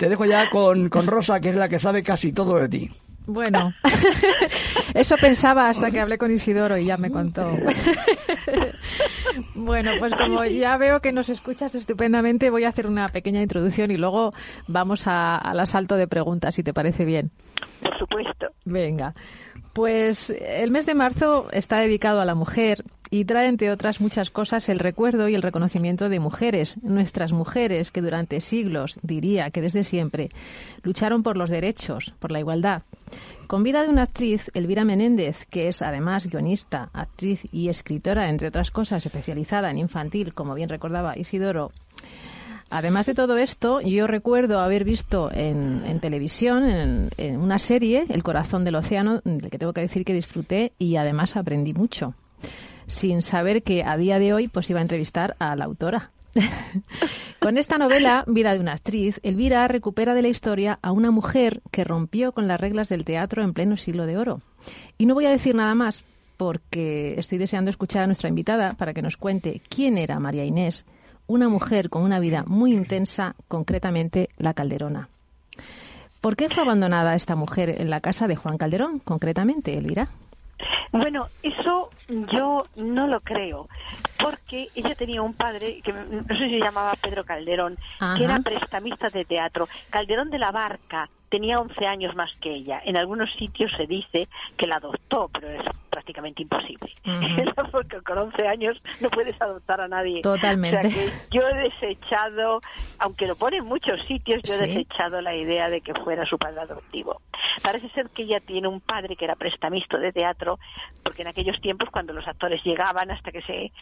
te dejo ya con, con Rosa, que es la que sabe casi todo de ti. Bueno, eso pensaba hasta que hablé con Isidoro y ya me contó. Bueno, pues como ya veo que nos escuchas estupendamente, voy a hacer una pequeña introducción y luego vamos al asalto de preguntas, si te parece bien. Por supuesto. Venga. Pues el mes de marzo está dedicado a la mujer y trae, entre otras muchas cosas, el recuerdo y el reconocimiento de mujeres, nuestras mujeres que durante siglos, diría que desde siempre, lucharon por los derechos, por la igualdad. Con vida de una actriz, Elvira Menéndez, que es además guionista, actriz y escritora, entre otras cosas, especializada en infantil, como bien recordaba Isidoro, Además de todo esto, yo recuerdo haber visto en, televisión, en, una serie, El corazón del océano, del que tengo que decir que disfruté y además aprendí mucho, sin saber que a día de hoy pues iba a entrevistar a la autora. con esta novela, Vida de una actriz, Elvira recupera de la historia a una mujer que rompió con las reglas del teatro en pleno siglo de oro. Y no voy a decir nada más porque estoy deseando escuchar a nuestra invitada para que nos cuente quién era María Inés, una mujer con una vida muy intensa, concretamente la Calderona. ¿Por qué fue abandonada esta mujer en la casa de Juan Calderón, concretamente, Elvira? Bueno, eso yo no lo creo, porque ella tenía un padre que no sé si se llamaba Pedro Calderón, que era prestamista de teatro. Calderón de la Barca tenía 11 años más que ella. En algunos sitios se dice que la adoptó, pero es prácticamente imposible. Porque con 11 años no puedes adoptar a nadie. Totalmente. O sea que yo he desechado, aunque lo pone en muchos sitios, yo he desechado la idea de que fuera su padre adoptivo. Parece ser que ella tiene un padre que era prestamista de teatro, porque en aquellos tiempos cuando los actores llegaban hasta que se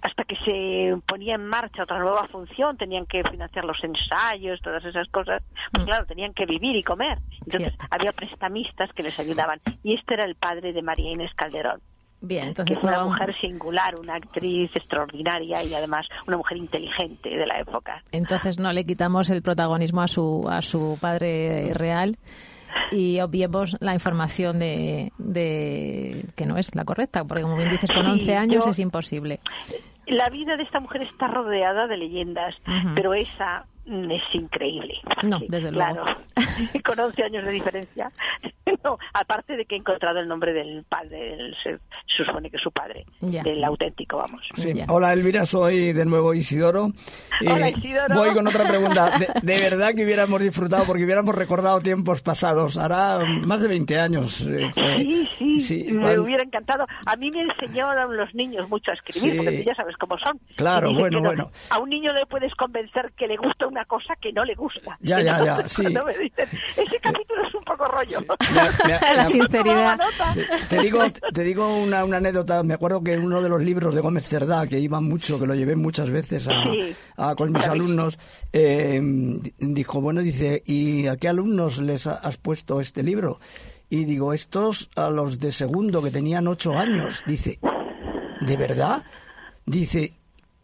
hasta que se ponía en marcha otra nueva función, tenían que financiar los ensayos, todas esas cosas, pues mm. claro, tenían que vivir y comer. Entonces había prestamistas que les ayudaban. Y este era el padre de María Inés Calderón. Bien, entonces que una mujer singular, una actriz extraordinaria y además una mujer inteligente de la época. Entonces no le quitamos el protagonismo a su a su padre real y obviemos la información de, de, que no es la correcta, porque como bien dices, con 11 años es imposible. La vida de esta mujer está rodeada de leyendas, pero esa es increíble. No, desde luego. Claro, con 11 años de diferencia. No, aparte de que he encontrado el nombre del padre, se, supone que es su padre, del auténtico, vamos. Hola Elvira, soy de nuevo Isidoro. Hola Isidoro. Voy con otra pregunta. De, verdad que hubiéramos disfrutado porque hubiéramos recordado tiempos pasados. Hará más de 20 años. Eh, sí, sí, me hubiera encantado. A mí me enseñaron los niños mucho a escribir, porque ya sabes cómo son. Claro, bueno, bueno. A un niño le puedes convencer que le gusta una cosa que no le gusta. Ya, ya, ya, sí. ese capítulo es un poco rollo. la sinceridad. Te digo, te digo una, una, anécdota. Me acuerdo que en uno de los libros de Gómez Cerdá, que iba mucho, que lo llevé muchas veces a, con mis alumnos, eh, dijo, bueno, dice, ¿y a qué alumnos les has puesto este libro? Y digo, estos a los de segundo que tenían ocho años. Dice, ¿de verdad? Dice,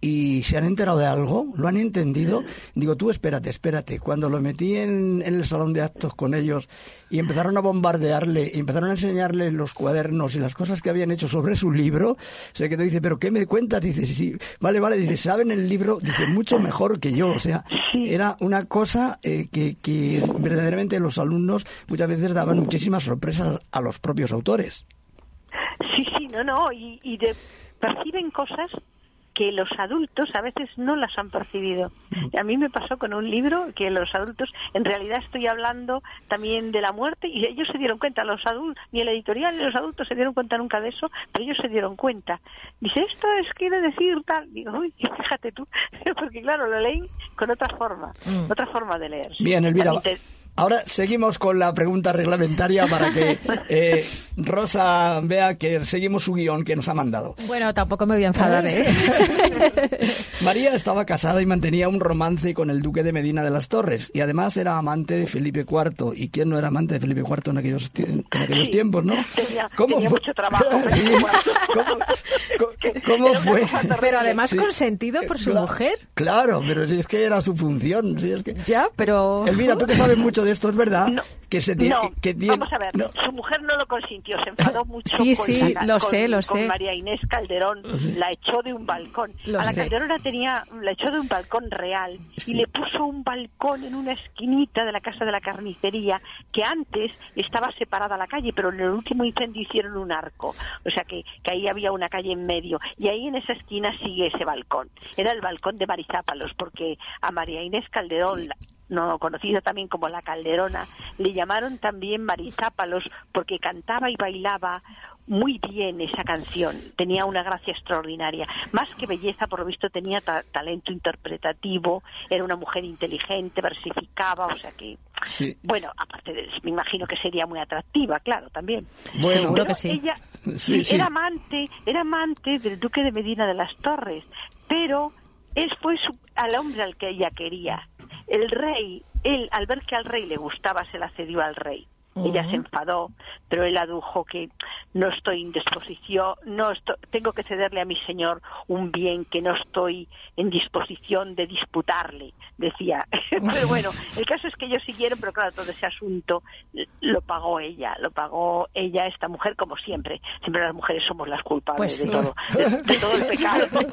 y se han enterado de algo, lo han entendido. Digo, tú espérate, espérate. Cuando lo metí en, el salón de actos con ellos y empezaron a bombardearle, y empezaron a enseñarle los cuadernos y las cosas que habían hecho sobre su libro, se quedó y dice, ¿pero qué me cuentas? Dice, sí, vale, vale, dice, ¿saben el libro? Dice, mucho mejor que yo. O sea, era una cosa eh, que, que verdaderamente los alumnos muchas veces daban muchísimas sorpresas a los propios autores. Sí, sí, no, no, y, y de, perciben cosas que los adultos a veces no las han percibido. A mí me pasó con un libro que los adultos, en realidad estoy hablando también de la muerte y ellos se dieron cuenta, los adultos, ni el editorial ni los adultos se dieron cuenta nunca de eso, pero ellos se dieron cuenta. Dice, esto es, quiere decir tal. Digo, uy, fíjate tú, porque claro, lo leen con otra forma, mm. otra forma de leer. Bien, Elvira. Ahora seguimos con la pregunta reglamentaria para que eh, Rosa vea que seguimos su guion que nos ha mandado. Bueno, tampoco me voy a enfadar, ¿eh? María estaba casada y mantenía un romance con el duque de Medina de las Torres y además era amante de Felipe IV. ¿Y quién no era amante de Felipe IV en aquellos, en aquellos tiempos, no? Tenía, ¿Cómo fue? mucho trabajo. ¿Cómo, fue? Pero además consentido por su mujer. Claro, pero si es que era su función. Si es que... Ya, pero... Elvira, tú que sabes mucho de esto, es verdad que se tiene... No, que tiene, vamos a ver, su mujer no lo consintió, se enfadó mucho sí, con, sí, la, lo con, sé, lo con sé. María Inés Calderón, la echó de un balcón. Lo a la sé. Calderona tenía, la echó de un balcón real Sí. y le puso un balcón en una esquinita de la casa de la carnicería que antes estaba separada la calle, pero en el último incendio hicieron un arco, o sea que, que ahí había una calle en medio y ahí en esa esquina sigue ese balcón. Era el balcón de Marizápalos porque a María Inés Calderón la- no conocida también como la Calderona, le llamaron también Marizápalos porque cantaba y bailaba muy bien esa canción, tenía una gracia extraordinaria. Más que belleza, por lo visto, tenía ta- talento interpretativo, era una mujer inteligente, versificaba, o sea que, Sí. bueno, aparte de me imagino que sería muy atractiva, claro, también. Bueno, Seguro Pero que sí. ella Sí, sí, sí. era amante, era amante del duque de Medina de las Torres, pero fue su- al hombre al que ella quería. El rey, él al ver que al rey le gustaba, se la cedió al rey. Ella se enfadó, pero él adujo que no estoy en disposición, no esto- tengo que cederle a mi señor un bien que no estoy en disposición de disputarle, decía. pero bueno, el caso es que ellos siguieron, pero claro, todo ese asunto lo pagó ella, lo pagó ella, esta mujer, como siempre. Siempre las mujeres somos las culpables Pues de todo, de, de todo el pecado.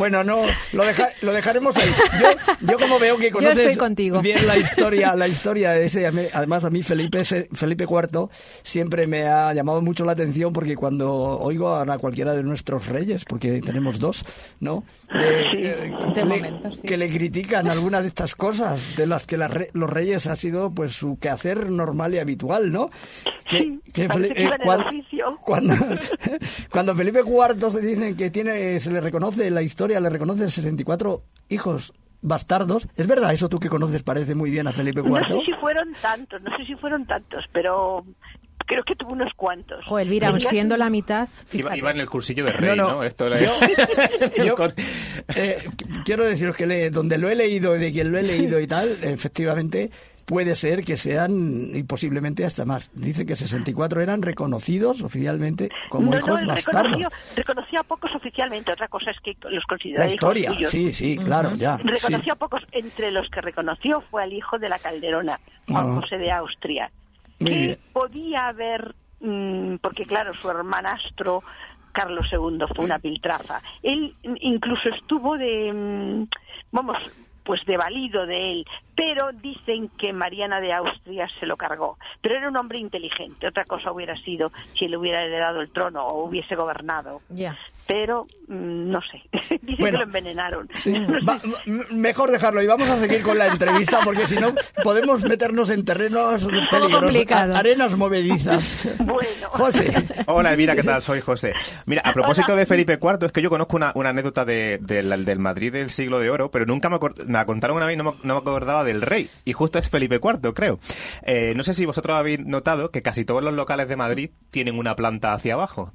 Bueno, no, lo, deja- lo dejaremos ahí. Yo, yo como veo que conoces estoy contigo. bien la historia, la historia de ese, además a mí Felipe, Felipe IV siempre me ha llamado mucho la atención porque cuando oigo a cualquiera de nuestros reyes, porque tenemos dos, ¿no? Eh, Sí. eh, De le- momento, sí. Que le critican alguna de estas cosas, de las que la los reyes ha sido pues su quehacer normal y habitual, ¿no? Sí, que iba en el cuan- oficio. cuando, cuando Felipe IV se dicen que tiene, se le reconoce la historia, le reconoce 64 hijos bastardos. ¿Es verdad eso tú que conoces parece muy bien a Felipe IV? No sé si fueron tantos, no sé si fueron tantos, pero creo que tuvo unos cuantos. Jo, Elvira, aun Tenía- siendo la mitad, Iba, en el cursillo de rey, No, ¿no? no. Esto era- Yo- yo- Con- Eh, qu- quiero deciros que le- donde lo he leído y de quien lo he leído y tal, efectivamente puede ser que sean y posiblemente hasta más. Dicen que 64 eran reconocidos oficialmente como no, hijos no, bastardos. reconoció, reconoció a pocos oficialmente. Otra cosa es que los La consideraba hijos historia, suyos. sí, sí, claro, ya. sí. Reconoció a pocos. Entre los que reconoció fue al hijo de la Calderona, Juan Ah. José de Austria, Muy que podía haber, mm, porque claro, su hermanastro Carlos II fue una piltrafa. Él incluso estuvo de, mm, vamos, pues de valido de él, pero dicen que Mariana de Austria se lo cargó. Pero era un hombre inteligente. Otra cosa hubiera sido si él hubiera heredado el trono o hubiese gobernado. Ya. Pero mm, no sé. Dicen Bueno. que lo envenenaron. Sí. No sé. Va- m- mejor dejarlo y vamos a seguir con la entrevista porque si no podemos meternos en terrenos peligrosos, arenas movedizas. Bueno. José. Hola Elvira, ¿qué tal? Soy José. Mira, a propósito de Felipe IV, es que yo conozco una, una anécdota de, del- del Madrid del siglo de oro, pero nunca me, acor- me la contaron una vez y no me, no me acordaba del rey. Y justo es Felipe IV, creo. Eh, no sé si vosotros habéis notado que casi todos los locales de Madrid tienen una planta hacia abajo.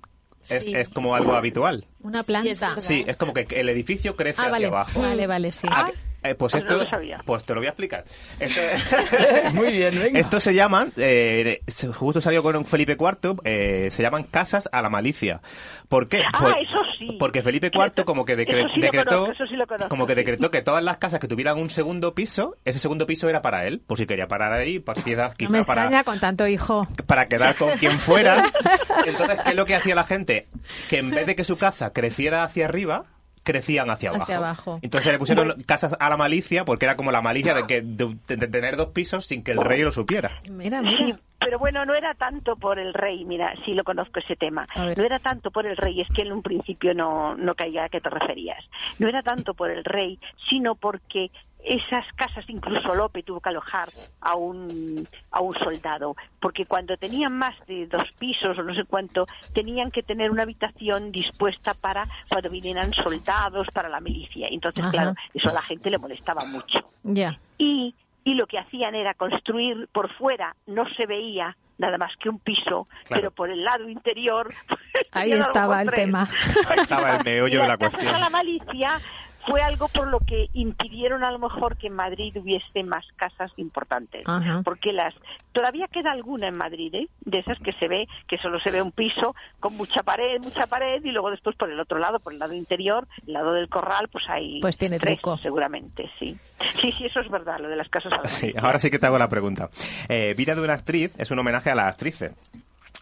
Es, Sí. es como algo habitual. Una planta. Sí, es como que el edificio crece Ah, hacia vale. abajo. Vale, vale, sí. Ah, eh, pues Pues no esto, lo sabía. pues te lo voy a explicar. Esto, Muy bien, venga. esto se llaman, eh, justo salió con Felipe IV, eh, se llaman casas a la malicia. ¿Por qué? Ah, Por- eso sí. Porque Felipe IV como que decre- Eso sí lo decretó, conozco, eso sí lo conozco, como que sí. decretó que todas las casas que tuvieran un segundo piso, ese segundo piso era para él, por si quería parar ahí, por si quizás No me para extraña con tanto hijo. para quedar con quien fuera. Entonces, ¿qué es lo que hacía la gente? Que en vez de que su casa creciera hacia arriba, crecían hacia abajo. Hacia abajo. Entonces le pusieron casas a la malicia porque era como la malicia de, que, de, de tener dos pisos sin que el rey lo supiera. Mira, Sí, mira. pero bueno, no era tanto por el rey, mira, sí lo conozco ese tema. No era tanto por el rey, es que en un principio no, no caía a qué te referías. No era tanto por el rey, sino porque esas casas, incluso Lope tuvo que alojar a un, a un soldado, porque cuando tenían más de dos pisos o no sé cuánto, tenían que tener una habitación dispuesta para cuando vinieran soldados, para la milicia. Entonces, Ajá. claro, eso a la gente le molestaba mucho Ya. y, y lo que hacían era construir por fuera, no se veía nada más que un piso, pero por el lado interior. Ahí estaba el tres. tema. Ahí estaba el meollo de la cuestión. a la malicia fue algo por lo que impidieron a lo mejor que en Madrid hubiese más casas importantes. Porque las todavía queda alguna en Madrid, ¿eh? de esas que se ve, que solo se ve un piso con mucha pared, mucha pared, y luego después por el otro lado, por el lado interior, el lado del corral, pues hay pues tiene tres, seguramente, sí. Sí, sí, eso es verdad, lo de las casas. Sí, ahora sí que te hago la pregunta. Eh, Vida de una actriz es un homenaje a las actrices.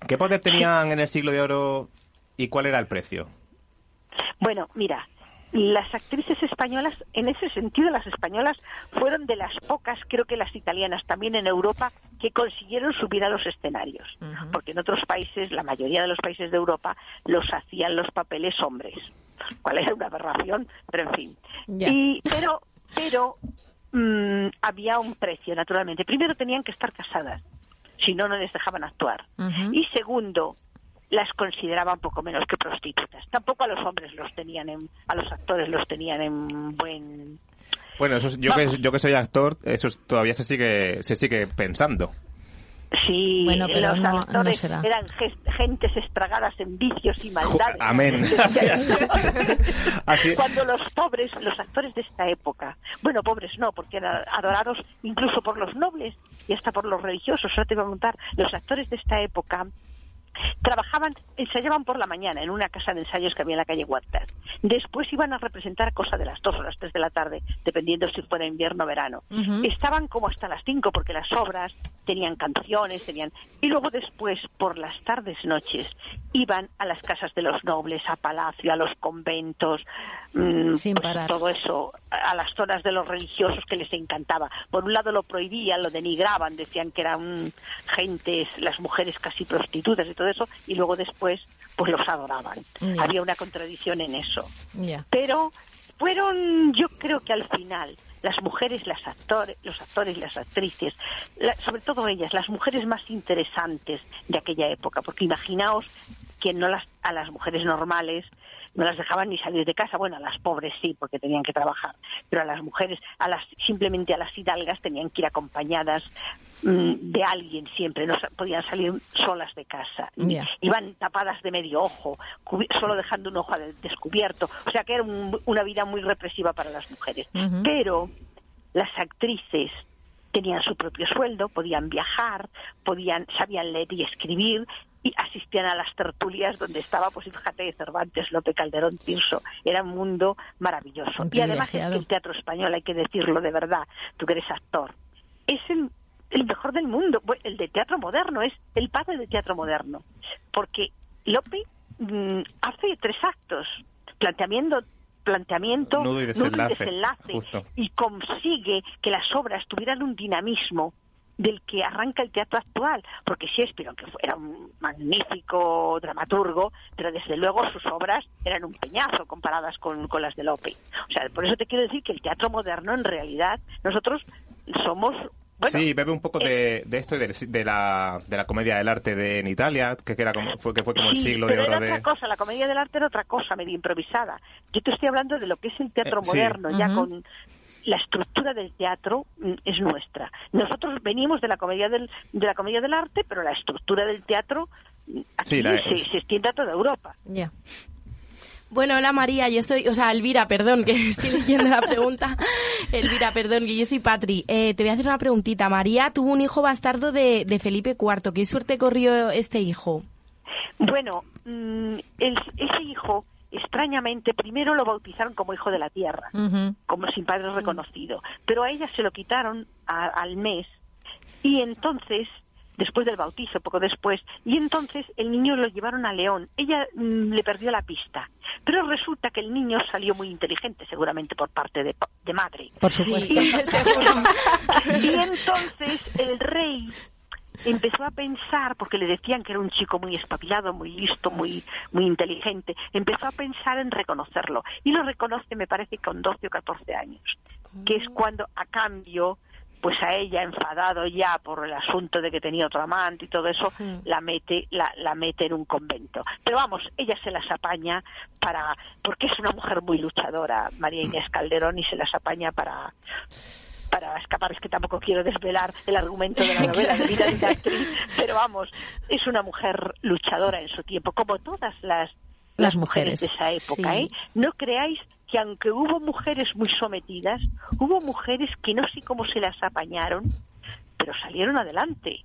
¿Qué poder tenían en el siglo de oro y cuál era el precio? Bueno, mira, las actrices españolas, en ese sentido, las españolas fueron de las pocas, creo que las italianas también en Europa, que consiguieron subir a los escenarios. Porque en otros países, la mayoría de los países de Europa, los hacían los papeles hombres. Cuál era una aberración, pero en fin. Y, pero, pero mm, había un precio, naturalmente. Primero tenían que estar casadas, si no, no les dejaban actuar. Y segundo, las consideraban poco menos que prostitutas. Tampoco a los hombres los tenían en, a los actores los tenían en buen bueno, eso, yo, que, yo que soy actor, eso todavía se sigue, se sigue pensando. Sí, bueno, pero los actores eran gentes estragadas en vicios y maldades. Amén. Así, Cuando los pobres, los actores de esta época, bueno, pobres no, porque eran adorados incluso por los nobles y hasta por los religiosos, ahora te voy a contar, los actores de esta época trabajaban, ensayaban por la mañana en una casa de ensayos que había en la calle Huertas. Después iban a representar cosa de las dos o las tres de la tarde, dependiendo si fuera invierno o verano. Estaban como hasta las cinco porque las obras tenían canciones, tenían... Y luego después, por las tardes, noches, iban a las casas de los nobles, a palacio, a los conventos, mm, Sin pues todo eso, a las zonas de los religiosos que les encantaba. Por un lado lo prohibían, lo denigraban, decían que eran gentes, las mujeres casi prostitutas y todo eso, y luego después pues los adoraban. Había una contradicción en eso. Pero fueron, yo creo que al final, las mujeres, las actores, los actores las actrices, sobre todo ellas, las mujeres más interesantes de aquella época, porque imaginaos que no las, a las mujeres normales no las dejaban ni salir de casa. Bueno, a las pobres sí, porque tenían que trabajar, pero a las mujeres, a las simplemente a las hidalgas tenían que ir acompañadas mm, de alguien siempre, no podían salir solas de casa. Iban tapadas de medio ojo, solo dejando un ojo descubierto. O sea que era una vida muy represiva para las mujeres. Pero las actrices tenían su propio sueldo, podían viajar, podían, sabían leer y escribir, y asistían a las tertulias donde estaba, pues fíjate, Cervantes, Lope Calderón, Tirso. Era un mundo maravilloso. Y además es que el teatro español, hay que decirlo de verdad, tú que eres actor, es el, mejor del mundo. El de teatro moderno, es el padre del teatro moderno. Porque Lope mm, hace tres actos, planteamiento planteamiento, nudo y desenlace, y consigue que las obras tuvieran un dinamismo del que arranca el teatro actual, porque Shakespeare, aunque era un magnífico dramaturgo, pero desde luego sus obras eran un peñazo comparadas con, las de Lope. O sea, por eso te quiero decir que el teatro moderno, en realidad, nosotros somos sí, bebe un poco de, esto y de, la, de la comedia del arte de, en Italia, que, era como, fue, que fue como el siglo de oro era otra cosa, la comedia del arte era otra cosa, medio improvisada. Yo te estoy hablando de lo que es el teatro eh, moderno, ya con la estructura del teatro mm, es nuestra. Nosotros venimos de la comedia del, de la comedia del arte, pero la estructura del teatro mm, aquí se, se, extiende a toda Europa. Ya. Bueno, hola María, yo estoy, o sea, Elvira, perdón, que estoy leyendo la pregunta. Elvira, perdón, que yo soy Patri. Eh, te voy a hacer una preguntita. María tuvo un hijo bastardo de, de Felipe IV. ¿Qué suerte corrió este hijo? Bueno, mm, ese hijo extrañamente, primero lo bautizaron como hijo de la tierra, como sin padre reconocido, pero a ella se lo quitaron al mes y entonces después del bautizo, poco después, y entonces el niño lo llevaron a León. Ella mm, le perdió la pista, pero resulta que el niño salió muy inteligente, seguramente por parte de, madre. Por supuesto. y entonces el rey empezó a pensar, porque le decían que era un chico muy espabilado, muy listo, muy, muy inteligente, empezó a pensar en reconocerlo. Y lo reconoce, me parece, con 12 o 14 años, que es cuando, a cambio, pues a ella, enfadado ya por el asunto de que tenía otro amante y todo eso, la mete, la, la mete en un convento. Pero vamos, ella se las apaña para, porque es una mujer muy luchadora, María Inés Calderón, y se las apaña para para escapar, es que tampoco quiero desvelar el argumento de la novela de vida de la actriz, pero vamos, es una mujer luchadora en su tiempo, como todas las las, mujeres. de esa época. ¿eh? No creáis que aunque hubo mujeres muy sometidas, hubo mujeres que no sé cómo se las apañaron, pero salieron adelante,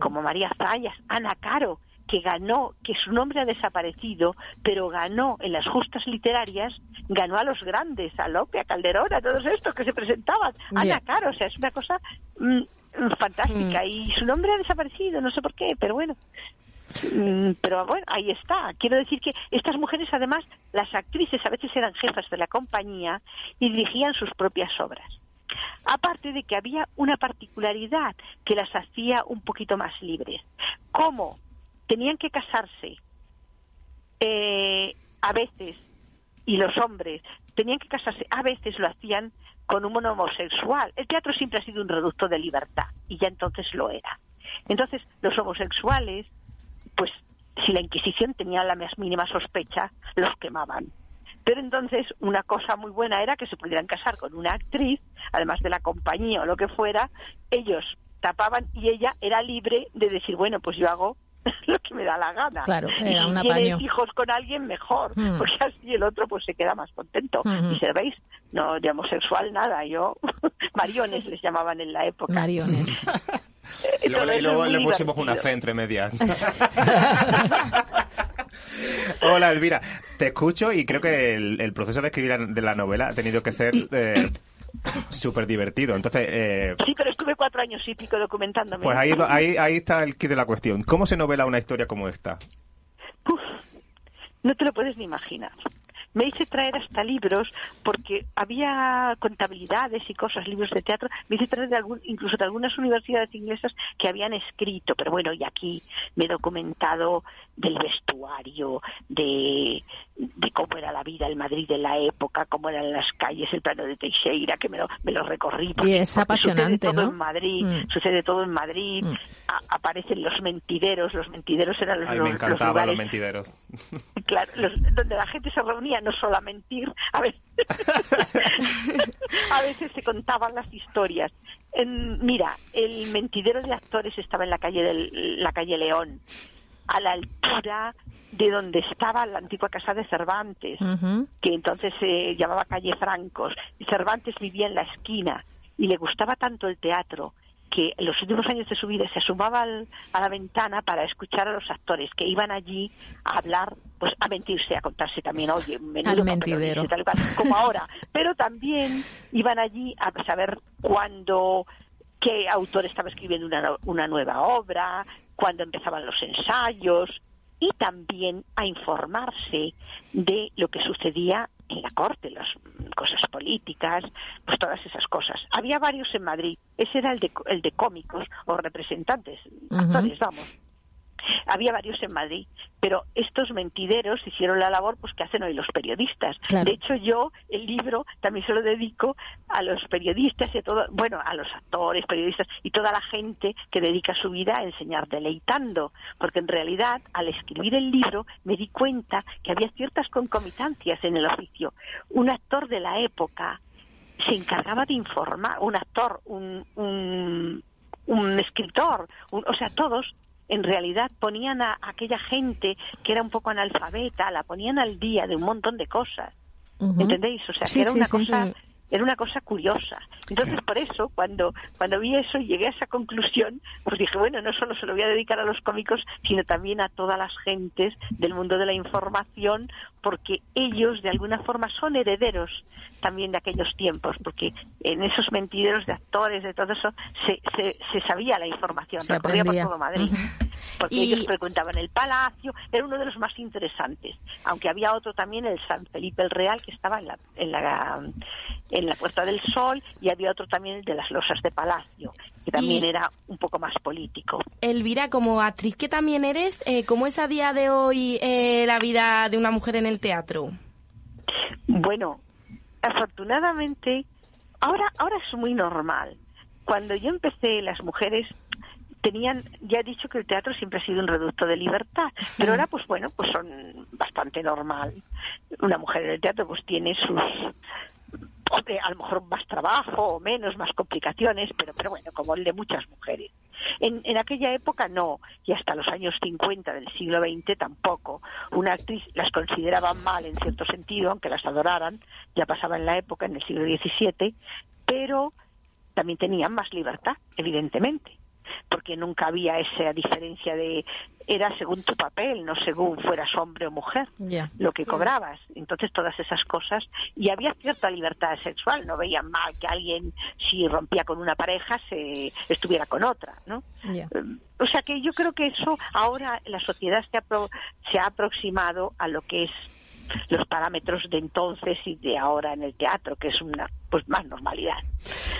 como María Zayas, Ana Caro, que ganó, que su nombre ha desaparecido, pero ganó en las justas literarias, ganó a los grandes, a Lope, a Calderón, a todos estos que se presentaban. Ana Caro, o sea, es una cosa mm, fantástica. Mm. Y su nombre ha desaparecido, no sé por qué, pero bueno. Mm, pero bueno, ahí está. Quiero decir que estas mujeres, además, las actrices a veces eran jefas de la compañía y dirigían sus propias obras. Aparte de que había una particularidad que las hacía un poquito más libres. ¿Cómo? Tenían que casarse eh, a veces, y los hombres tenían que casarse, a veces lo hacían con un homosexual. El teatro siempre ha sido un reducto de libertad, y ya entonces lo era. Entonces, los homosexuales pues si la Inquisición tenía la más mínima sospecha, los quemaban. Pero entonces una cosa muy buena era que se pudieran casar con una actriz, además de la compañía o lo que fuera, ellos tapaban y ella era libre de decir, bueno, pues yo hago lo que me da la gana. Claro, era y si tienes hijos con alguien, mejor, mm. porque así el otro pues se queda más contento. Mm-hmm. Y se veis, no de homosexual nada, yo, mariones les llamaban en la época. Mariones. Y luego, le pusimos una C entre medias. Hola, Elvira. Te escucho y creo que el, proceso de escribir de la novela ha tenido que ser eh, súper divertido. Entonces, eh, sí, pero estuve cuatro años y pico documentándome. Pues ahí, ahí, ahí está el kit de la cuestión. ¿Cómo se novela una historia como esta? no te lo puedes ni imaginar me hice traer hasta libros porque había contabilidades y cosas, libros de teatro, me hice traer de incluso de algunas universidades inglesas que habían escrito, pero bueno, y aquí me he documentado del vestuario, de, de cómo era la vida en Madrid de la época, cómo eran las calles, el plano de Teixeira, que me lo, me lo recorrí. y es apasionante, sucede todo en Madrid, mm. sucede todo en Madrid, mm. aparecen los mentideros, los mentideros eran los, Ay, me encantaban los, mentideros. Claro, donde la gente se reunía no solo a mentir, a veces, a veces se contaban las historias. mira, el mentidero de actores estaba en la calle del, la calle León a la altura de donde estaba la antigua casa de Cervantes, que entonces se llamaba calle Francos. Y Cervantes vivía en la esquina y le gustaba tanto el teatro que en los últimos años de su vida se asomaba a la ventana para escuchar a los actores que iban allí a hablar, pues a mentirse, a contarse también, oye, menudo mentidero. Tal, como ahora, pero también iban allí a saber cuándo qué autor estaba escribiendo una, una nueva obra, cuando empezaban los ensayos y también a informarse de lo que sucedía en la corte, las cosas políticas, pues todas esas cosas. Había varios en Madrid, ese era el de, el de cómicos o representantes, actores, vamos. Había varios en Madrid, pero estos mentideros hicieron la labor pues que hacen hoy los periodistas. De hecho, yo el libro también se lo dedico a los periodistas y a todo, bueno, a los actores, periodistas y toda la gente que dedica su vida a enseñar deleitando, porque en realidad al escribir el libro me di cuenta que había ciertas concomitancias en el oficio. Un actor de la época se encargaba de informar, un actor, un, un, un escritor, o sea, todos en realidad ponían a, aquella gente que era un poco analfabeta, la ponían al día de un montón de cosas. ¿Entendéis? O sea, que era una cosa era una cosa curiosa. Entonces, por eso, cuando, cuando vi eso y llegué a esa conclusión, pues dije, bueno, no solo se lo voy a dedicar a los cómicos, sino también a todas las gentes del mundo de la información, porque ellos, de alguna forma, son herederos también de aquellos tiempos, porque en esos mentideros de actores, de todo eso, se, se, sabía la información, se recorría por todo Madrid. Porque ellos frecuentaban el palacio, era uno de los más interesantes. Aunque había otro también, el San Felipe el Real, que estaba en la, en la, en la Puerta del Sol y había otro también el de las losas de Palacio, que también era un poco más político. Elvira, como actriz que también eres, eh, ¿cómo es a día de hoy eh, la vida de una mujer en el teatro? Bueno, afortunadamente, ahora, ahora es muy normal. Cuando yo empecé, las mujeres tenían, ya he dicho que el teatro siempre ha sido un reducto de libertad, pero ahora pues bueno, pues son bastante normal. Una mujer en el teatro pues tiene sus a lo mejor más trabajo o menos, más complicaciones, pero, pero bueno, como el de muchas mujeres. En, en aquella época no, y hasta los años 50 del siglo XX tampoco. Una actriz las consideraban mal en cierto sentido, aunque las adoraran, ya pasaba en la época, en el siglo XVII, pero también tenían más libertad, evidentemente porque nunca había esa diferencia de era según tu papel, no según fueras hombre o mujer, lo que cobrabas. Entonces todas esas cosas y había cierta libertad sexual, no veían mal que alguien si rompía con una pareja se estuviera con otra, ¿no? O sea que yo creo que eso ahora la sociedad se ha, se ha aproximado a lo que es los parámetros de entonces y de ahora en el teatro, que es una pues más normalidad.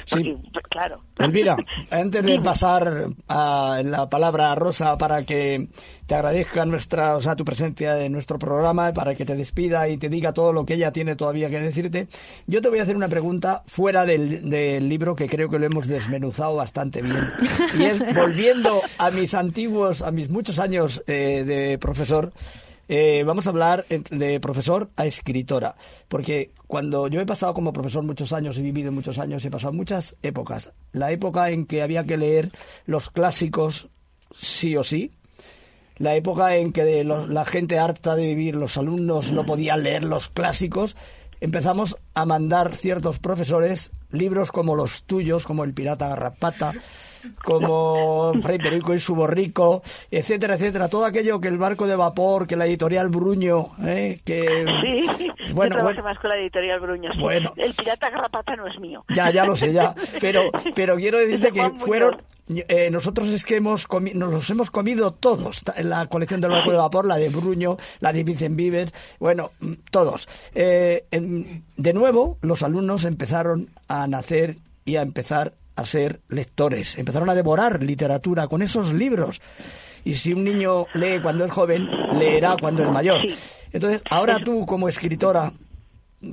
sí. Pues, claro. Elvira, antes de pasar a la palabra a Rosa para que te agradezca nuestra, o sea, tu presencia en nuestro programa, para que te despida y te diga todo lo que ella tiene todavía que decirte, yo te voy a hacer una pregunta fuera del, del libro que creo que lo hemos desmenuzado bastante bien. Y es volviendo a mis antiguos, a mis muchos años eh, de profesor, eh, vamos a hablar de profesor a escritora, porque cuando yo he pasado como profesor muchos años, he vivido muchos años, he pasado muchas épocas. La época en que había que leer los clásicos sí o sí, la época en que la gente harta de vivir, los alumnos no podían leer los clásicos, empezamos a mandar ciertos profesores libros como los tuyos, como El Pirata Garrapata, como Fray Perico y su borrico, etcétera, etcétera. Todo aquello que el barco de vapor, que la editorial Bruño, ¿eh? que... Sí, bueno, yo más con la editorial Bruño. Bueno, el pirata garrapata no es mío. Ya, ya lo sé, ya. Pero, pero quiero decirte que fueron... Eh, nosotros es que hemos nos los hemos comido todos, la colección del barco de vapor, la de Bruño, la de Vincent Bieber, bueno, mm, todos. Eh, de nuevo, los alumnos empezaron a nacer y a empezar a ser lectores, empezaron a devorar literatura con esos libros. Y si un niño lee cuando es joven, leerá cuando es mayor. Entonces, ahora tú como escritora,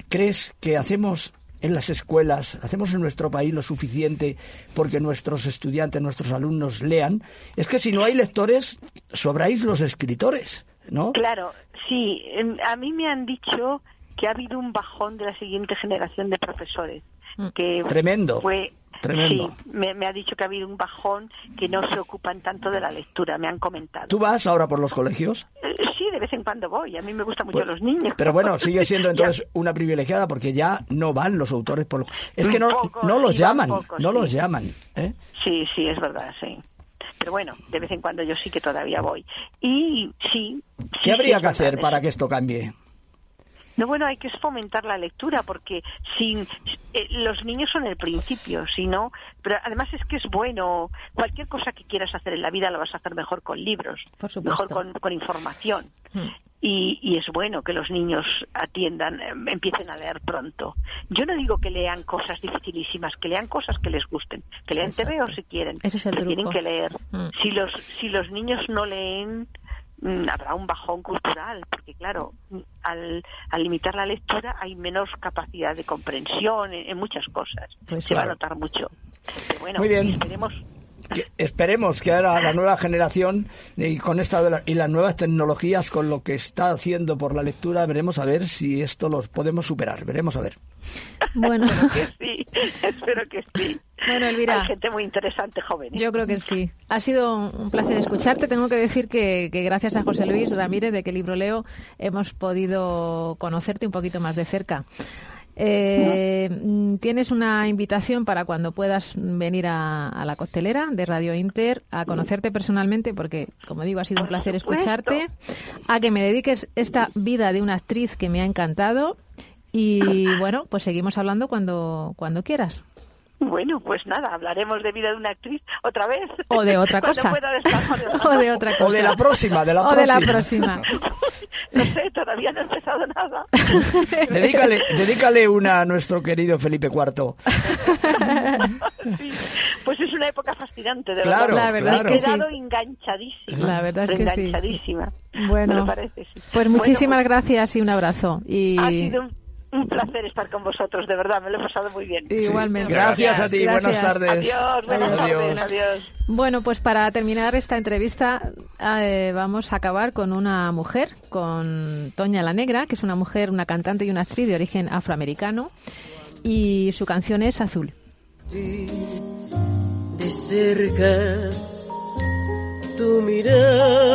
¿crees que hacemos en las escuelas, hacemos en nuestro país lo suficiente porque nuestros estudiantes, nuestros alumnos lean? Es que si no hay lectores, sobráis los escritores, ¿no? Claro, sí. A mí me han dicho que ha habido un bajón de la siguiente generación de profesores. Mm. Que Tremendo. Fue Sí, me, ha dicho que ha habido un bajón, que no se ocupan tanto de la lectura, me han comentado. ¿Tú vas ahora por los colegios? Eh, sí, de vez en cuando voy, a mí me gustan mucho pues, los niños. Pero bueno, sigue siendo entonces una privilegiada porque ya no van los autores por... Es que no, no los llaman, no los llaman. ¿eh? Sí, sí, es verdad, sí. Pero bueno, de vez en cuando yo sí que todavía voy. Y sí... ¿Qué habría que hacer para que esto cambie? No, bueno, hay que fomentar la lectura porque sin eh, los niños son el principio, si no, pero además es que es bueno, cualquier cosa que quieras hacer en la vida la vas a hacer mejor con libros, mejor con, información. Hmm. Y, es bueno que los niños atiendan, em, empiecen a leer pronto. Yo no digo que lean cosas dificilísimas, que lean cosas que les gusten, que lean TV o si quieren, Ese es el tienen que leer. Hmm. Si los si los niños no leen, habrá un bajón cultural, porque claro, al, limitar la lectura hay menos capacidad de comprensión en, muchas cosas. Pues Se va a notar mucho. bueno, Muy bien. esperemos esperemos que ahora la nueva generación y con esta y las nuevas tecnologías con lo que está haciendo por la lectura veremos a ver si esto los podemos superar veremos a ver bueno espero que sí espero que sí bueno, Elvira. Hay gente muy interesante, joven. ¿eh? Yo creo que sí. Ha sido un placer escucharte. Tengo que decir que, gracias a José Luis Ramírez, de qué libro leo, hemos podido conocerte un poquito más de cerca. Eh, tienes una invitación para cuando puedas venir a, la costelera de Radio Inter a conocerte personalmente, porque, como digo, ha sido un placer escucharte, a que me dediques esta vida de una actriz que me ha encantado. Y bueno, pues seguimos hablando cuando, cuando quieras. Bueno, pues nada, hablaremos de vida de una actriz otra vez. O de otra cosa. o de otra cosa. O de la próxima, de la o próxima. de la próxima. no sé, todavía no he empezado nada. dedícale, dedícale una a nuestro querido Felipe IV. Pues es una época fascinante, de verdad. La verdad es que he quedado enganchadísima. La verdad es que enganchadísima. Bueno, parece, pues muchísimas pues gracias y un abrazo. Y... Ha sido un un placer estar con vosotros, de verdad, me lo he pasado muy bien. Igualmente. Gracias, a ti, buenas tardes. Adiós, buenas tardes, adiós. Bueno, pues para terminar esta entrevista eh, vamos a acabar con una mujer, con Toña la Negra, que es una mujer, una cantante y una actriz de origen afroamericano, y su canción es Azul. De cerca tu mirada